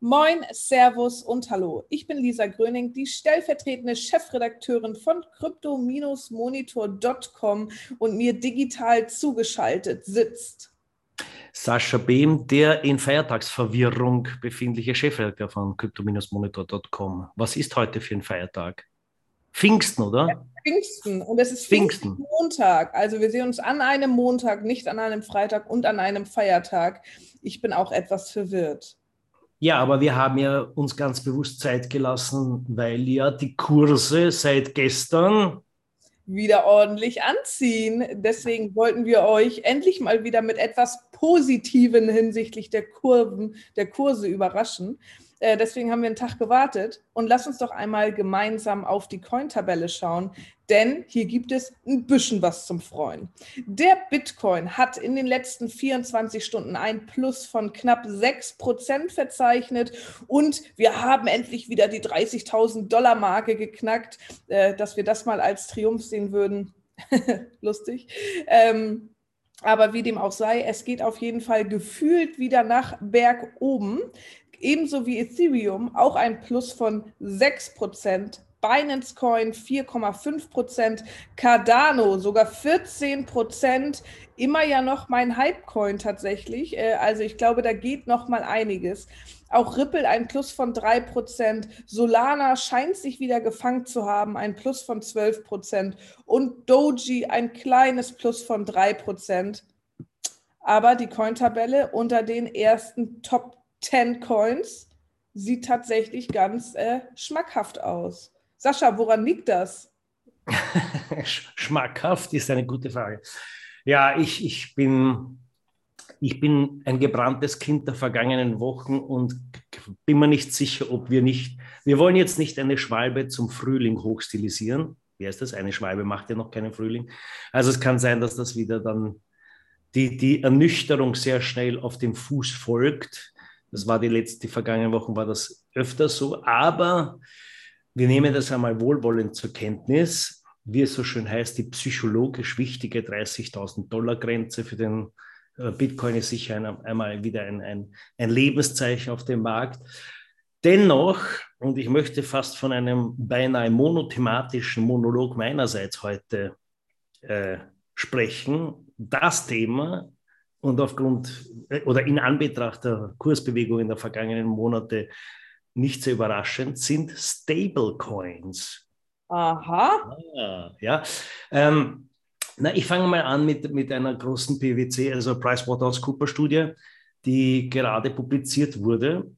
Moin, Servus und Hallo. Ich bin Lisa Gröning, die stellvertretende Chefredakteurin von crypto-monitor.com und mir digital zugeschaltet sitzt. Sascha Behm, der in Feiertagsverwirrung befindliche Chefredakteur von crypto-monitor.com. Was ist heute für ein Feiertag? Pfingsten, oder? Ja, Pfingsten. Und es ist Pfingsten. Pfingsten Montag. Also wir sehen uns an einem Montag, nicht an einem Freitag und an einem Feiertag. Ich bin auch etwas verwirrt. Ja, aber wir haben ja uns ganz bewusst Zeit gelassen, weil ja die Kurse seit gestern wieder ordentlich anziehen. Deswegen wollten wir euch endlich mal wieder mit etwas Positiven hinsichtlich der Kurven, der Kurse überraschen. Äh, deswegen haben wir einen Tag gewartet und lass uns doch einmal gemeinsam auf die Coin-Tabelle schauen, denn hier gibt es ein bisschen was zum Freuen. Der Bitcoin hat in den letzten 24 Stunden ein Plus von knapp 6% verzeichnet und wir haben endlich wieder die 30.000 Dollar Marke geknackt, äh, dass wir das mal als Triumph sehen würden. Lustig. Ähm, aber wie dem auch sei, es geht auf jeden Fall gefühlt wieder nach Berg oben ebenso wie Ethereum auch ein Plus von 6%. Binance Coin 4,5%, Cardano sogar 14%, immer ja noch mein Hype-Coin tatsächlich. Äh, also ich glaube, da geht noch mal einiges. Auch Ripple ein Plus von 3%, Solana scheint sich wieder gefangen zu haben, ein Plus von 12% und Doji ein kleines Plus von 3%. Aber die Coin-Tabelle unter den ersten Top 10 Coins sieht tatsächlich ganz äh, schmackhaft aus. Sascha, woran liegt das? schmackhaft ist eine gute Frage. Ja, ich, ich, bin, ich bin ein gebranntes Kind der vergangenen Wochen und bin mir nicht sicher, ob wir nicht, wir wollen jetzt nicht eine Schwalbe zum Frühling hochstilisieren. Wie heißt das? Eine Schwalbe macht ja noch keinen Frühling. Also es kann sein, dass das wieder dann die, die Ernüchterung sehr schnell auf dem Fuß folgt. Das war die letzte, die vergangenen Wochen war das öfter so. Aber wir nehmen das einmal wohlwollend zur Kenntnis. Wie es so schön heißt, die psychologisch wichtige 30.000 Dollar Grenze für den äh, Bitcoin ist sicher ein, einmal wieder ein, ein, ein Lebenszeichen auf dem Markt. Dennoch, und ich möchte fast von einem beinahe monothematischen Monolog meinerseits heute äh, sprechen, das Thema und aufgrund oder in Anbetracht der Kursbewegung in der vergangenen Monate nicht sehr überraschend sind Stablecoins. Aha. Ah, ja. Ähm, na, ich fange mal an mit, mit einer großen PwC, also PricewaterhouseCoopers-Studie, die gerade publiziert wurde.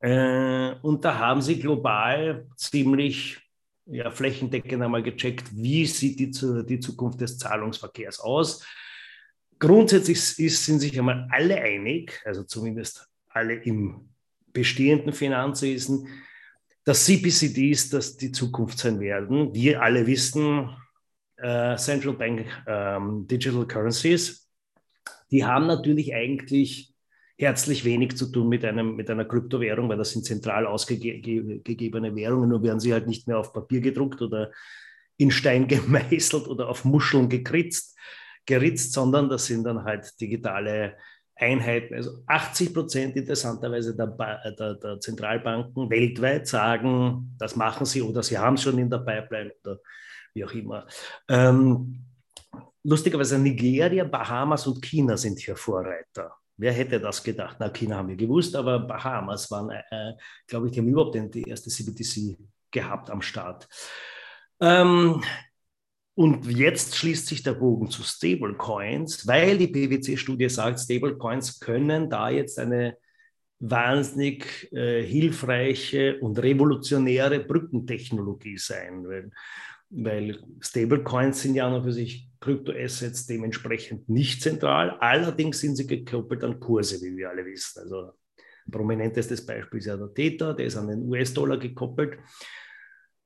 Äh, und da haben sie global ziemlich ja, flächendeckend einmal gecheckt, wie sieht die, die Zukunft des Zahlungsverkehrs aus grundsätzlich ist, sind sich einmal alle einig, also zumindest alle im bestehenden Finanzwesen, dass CPCDs das die Zukunft sein werden. Wir alle wissen, äh, Central Bank ähm, Digital Currencies, die haben natürlich eigentlich herzlich wenig zu tun mit, einem, mit einer Kryptowährung, weil das sind zentral ausgegebene Währungen, nur werden sie halt nicht mehr auf Papier gedruckt oder in Stein gemeißelt oder auf Muscheln gekritzt, geritzt, sondern das sind dann halt digitale Einheiten. Also 80 Prozent interessanterweise der, der, der, Zentralbanken weltweit sagen, das machen sie oder sie haben es schon in der Pipeline oder wie auch immer. Ähm, lustigerweise Nigeria, Bahamas und China sind hier Vorreiter. Wer hätte das gedacht? Na, China haben wir gewusst, aber Bahamas waren, äh, glaube ich, die haben überhaupt die erste CBDC gehabt am Start. Ähm, und jetzt schließt sich der Bogen zu Stablecoins, weil die PwC-Studie sagt, Stablecoins können da jetzt eine wahnsinnig äh, hilfreiche und revolutionäre Brückentechnologie sein, weil, weil Stablecoins sind ja noch für sich Kryptoassets dementsprechend nicht zentral, allerdings sind sie gekoppelt an Kurse, wie wir alle wissen. Also prominentestes Beispiel ist ja der Theta, der ist an den US-Dollar gekoppelt.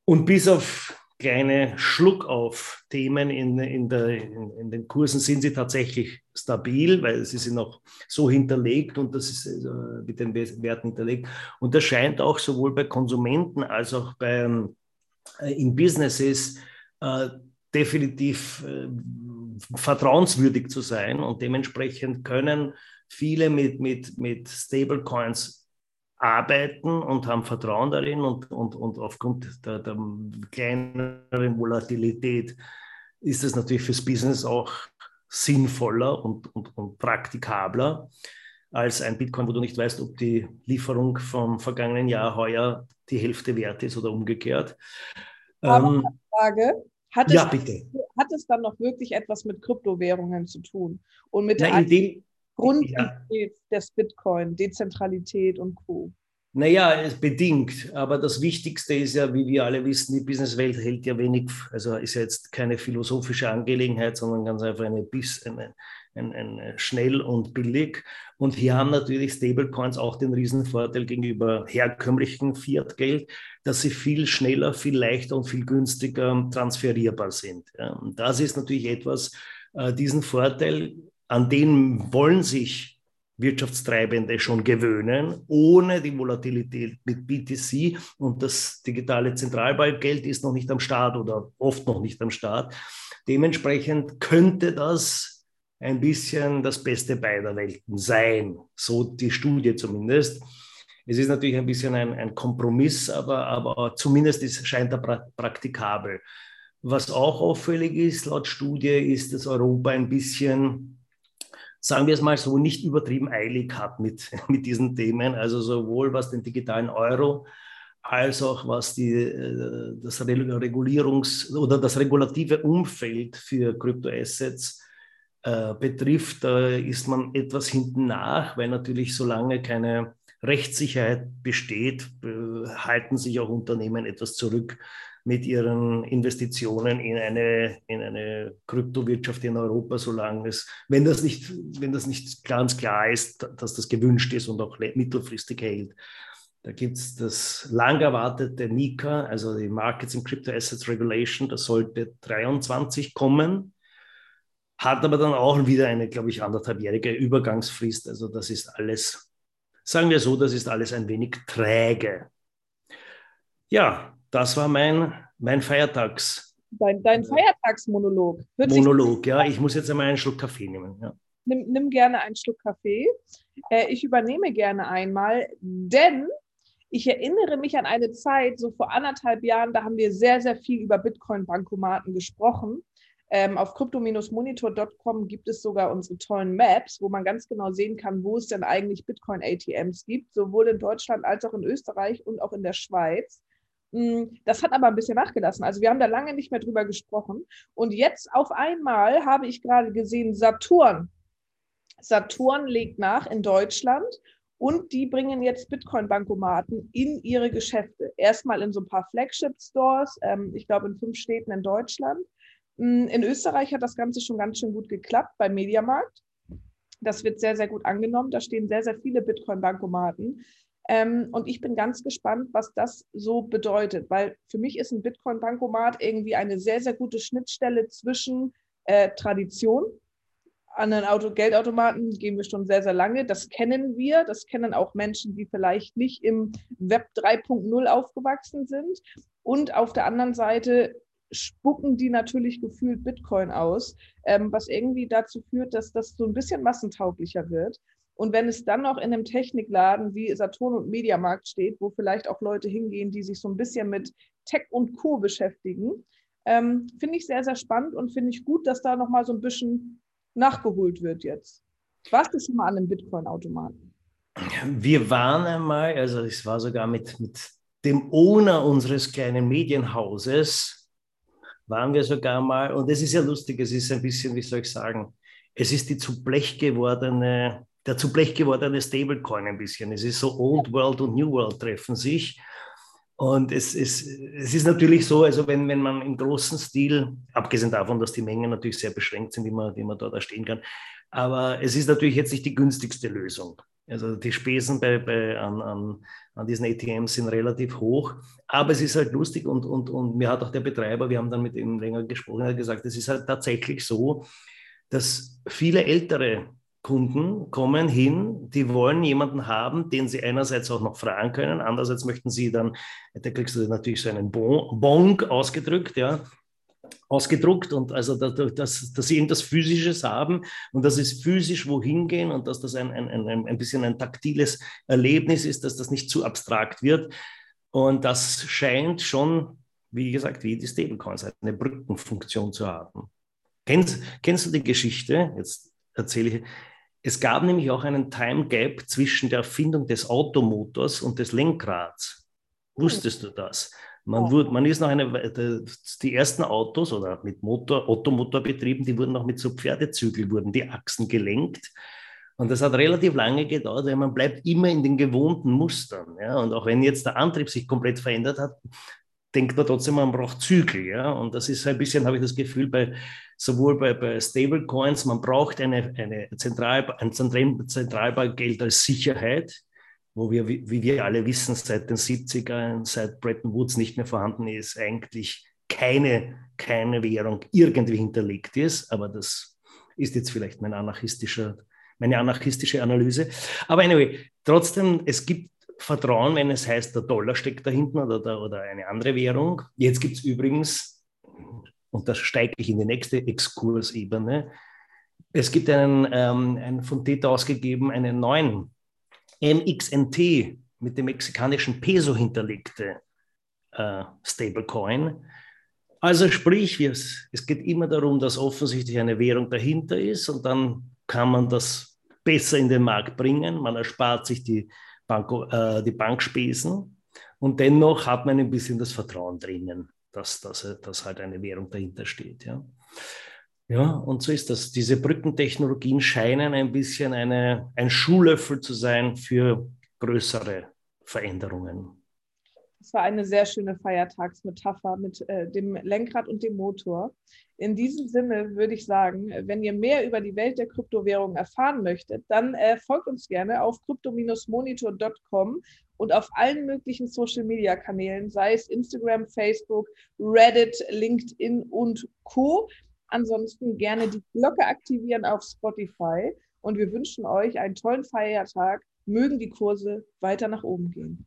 Und bis auf kleine Schluckauf-Themen in, in, in, in, den Kursen sind sie tatsächlich stabil, weil sie sind noch so hinterlegt und das ist äh, mit den Werten hinterlegt. Und das scheint auch sowohl bei Konsumenten als auch bei, äh, in Businesses äh, definitiv äh, vertrauenswürdig zu sein und dementsprechend können viele mit, mit, mit Stablecoins arbeiten und haben Vertrauen darin und, und, und aufgrund der, der kleineren Volatilität ist es natürlich fürs Business auch sinnvoller und, und, und praktikabler als ein Bitcoin, wo du nicht weißt, ob die Lieferung vom vergangenen Jahr heuer die Hälfte wert ist oder umgekehrt. Aber ähm, Frage, hat es, ja, bitte. hat es dann noch wirklich etwas mit Kryptowährungen zu tun und mit Na, der Grundidee ja. des Bitcoin, Dezentralität und Co.? Naja, bedingt. Aber das Wichtigste ist ja, wie wir alle wissen, die Businesswelt hält ja wenig, also ist ja jetzt keine philosophische Angelegenheit, sondern ganz einfach eine, eine, ein, ein, schnell und billig. Und hier haben natürlich Stablecoins auch den Riesenvorteil gegenüber herkömmlichen Fiat-Geld, dass sie viel schneller, viel leichter und viel günstiger transferierbar sind. Und das ist natürlich etwas, äh, diesen Vorteil, an den wollen sich Wirtschaftstreibende schon gewöhnen, ohne die Volatilität mit BTC. Und das digitale Zentralbankgeld ist noch nicht am Start oder oft noch nicht am Start. Dementsprechend könnte das ein bisschen das Beste beider Welten sein, so die Studie zumindest. Es ist natürlich ein bisschen ein, ein Kompromiss, aber, aber zumindest ist, scheint er pra praktikabel. Was auch auffällig ist laut Studie, ist, dass Europa ein bisschen sagen wir es mal so, nicht übertrieben eilig hat mit, mit diesen Themen. Also sowohl was den digitalen Euro als auch was die, äh, das Regulierungs- oder das regulative Umfeld für Kryptoassets äh, betrifft, da ist man etwas hinten nach, weil natürlich solange keine Rechtssicherheit besteht, äh, halten sich auch Unternehmen etwas zurück, mit ihren Investitionen in eine, in eine Kryptowirtschaft in Europa, solange es, wenn das nicht, wenn das nicht ganz klar ist, dass das gewünscht ist und auch mittelfristig hält. Da gibt es das lang erwartete NICA, also die Markets in Crypto Assets Regulation, das sollte 23 kommen, hat aber dann auch wieder eine, glaube ich, anderthalbjährige Übergangsfrist. Also das ist alles, sagen wir so, das ist alles ein wenig träge. Ja, das war mein, mein Feiertags. Dein, dein Feiertagsmonolog. Hört Monolog, ja. Ich muss jetzt einmal einen Schluck Kaffee nehmen. Ja. Nimm, nimm gerne einen Schluck Kaffee. Äh, ich übernehme gerne einmal, denn ich erinnere mich an eine Zeit, so vor anderthalb Jahren, da haben wir sehr, sehr viel über Bitcoin-Bankomaten gesprochen. Ähm, auf crypto-monitor.com gibt es sogar unsere tollen Maps, wo man ganz genau sehen kann, wo es denn eigentlich Bitcoin-ATMs gibt, sowohl in Deutschland als auch in Österreich und auch in der Schweiz. Mm, das hat aber ein bisschen nachgelassen. Also wir haben da lange nicht mehr drüber gesprochen. Und jetzt auf einmal habe ich gerade gesehen, Saturn. Saturn legt nach in Deutschland und die bringen jetzt Bitcoin-Bankomaten in ihre Geschäfte. Erstmal in so ein paar Flagship-Stores, ähm, ich glaube in fünf Städten in Deutschland. Mm, in Österreich hat das Ganze schon ganz schön gut geklappt beim Mediamarkt. Das wird sehr, sehr gut angenommen. Da stehen sehr, sehr viele Bitcoin-Bankomaten. Ähm, und ich bin ganz gespannt, was das so bedeutet, weil für mich ist ein Bitcoin-Bankomat irgendwie eine sehr, sehr gute Schnittstelle zwischen äh, Tradition. An einen Auto Geldautomaten gehen wir schon sehr, sehr lange. Das kennen wir. Das kennen auch Menschen, die vielleicht nicht im Web 3.0 aufgewachsen sind. Und auf der anderen Seite spucken die natürlich gefühlt Bitcoin aus, ähm, was irgendwie dazu führt, dass das so ein bisschen massentauglicher wird. Und wenn es dann noch in einem Technikladen wie Saturn und Mediamarkt steht, wo vielleicht auch Leute hingehen, die sich so ein bisschen mit Tech und Co. beschäftigen, ähm, finde ich sehr, sehr spannend und finde ich gut, dass da nochmal so ein bisschen nachgeholt wird jetzt. Warst du schon mal an einem Bitcoin-Automaten? Wir waren einmal, also es war sogar mit, mit dem Owner unseres kleinen Medienhauses, waren wir sogar mal, und es ist ja lustig, es ist ein bisschen, wie soll ich sagen, es ist die zu Blech gewordene der zu Blech gewordene Stablecoin ein bisschen. Es ist so Old World und New World treffen sich. Und es, es, es ist natürlich so, also wenn, wenn man im großen Stil, abgesehen davon, dass die Mengen natürlich sehr beschränkt sind, die man, die man dort erstehen kann, aber es ist natürlich jetzt nicht die günstigste Lösung. Also die Spesen bei, bei, an, an, an diesen ATMs sind relativ hoch, aber es ist halt lustig und, und, und mir hat auch der Betreiber, wir haben dann mit ihm länger gesprochen, hat gesagt, es ist halt tatsächlich so, dass viele ältere Kunden kommen hin, die wollen jemanden haben, den sie einerseits auch noch fragen können, andererseits möchten sie dann, da kriegst du natürlich so einen bon, Bonk ausgedrückt, ja, ausgedruckt und also dass, dass sie irgendwas Physisches haben und dass es physisch wohin gehen und dass das ein, ein, ein, ein bisschen ein taktiles Erlebnis ist, dass das nicht zu abstrakt wird. Und das scheint schon, wie gesagt, wie die Stablecoins, eine Brückenfunktion zu haben. Kennst, kennst du die Geschichte? Jetzt erzähle ich. Es gab nämlich auch einen Time Gap zwischen der Erfindung des Automotors und des Lenkrads. Wusstest du das? Man, wurde, man ist noch eine, die ersten Autos oder mit Motor, Ottomotor betrieben, die wurden noch mit so Pferdezügel, wurden die Achsen gelenkt. Und das hat relativ lange gedauert, weil man bleibt immer in den gewohnten Mustern. Ja? Und auch wenn jetzt der Antrieb sich komplett verändert hat, denkt man trotzdem, man braucht Zügel. Ja? Und das ist ein bisschen, habe ich das Gefühl, bei, sowohl bei, bei Stablecoins, man braucht eine, eine Zentral, ein Zentralbankgeld als Sicherheit, wo wir, wie wir alle wissen, seit den 70ern, seit Bretton Woods nicht mehr vorhanden ist, eigentlich keine, keine Währung irgendwie hinterlegt ist. Aber das ist jetzt vielleicht mein anarchistischer, meine anarchistische Analyse. Aber anyway, trotzdem, es gibt Vertrauen, wenn es heißt, der Dollar steckt da hinten oder, oder eine andere Währung. Jetzt gibt es übrigens, und da steige ich in die nächste Exkursebene, es gibt einen, ähm, einen von Theta ausgegeben, einen neuen MXNT mit dem mexikanischen Peso hinterlegte äh, Stablecoin. Also sprich, es, es geht immer darum, dass offensichtlich eine Währung dahinter ist und dann kann man das besser in den Markt bringen. Man erspart sich die, Banko, äh, die Bankspesen und dennoch hat man ein bisschen das Vertrauen drinnen, dass, dass, dass halt eine Währung dahinter steht. Ja. Ja, und so ist das. Diese Brückentechnologien scheinen ein bisschen eine, ein Schuhlöffel zu sein für größere Veränderungen. Das war eine sehr schöne Feiertagsmetapher mit äh, dem Lenkrad und dem Motor. In diesem Sinne würde ich sagen, wenn ihr mehr über die Welt der Kryptowährungen erfahren möchtet, dann äh, folgt uns gerne auf crypto-monitor.com und auf allen möglichen Social-Media-Kanälen, sei es Instagram, Facebook, Reddit, LinkedIn und Co. Ansonsten gerne die Glocke aktivieren auf Spotify und wir wünschen euch einen tollen Feiertag. Mögen die Kurse weiter nach oben gehen.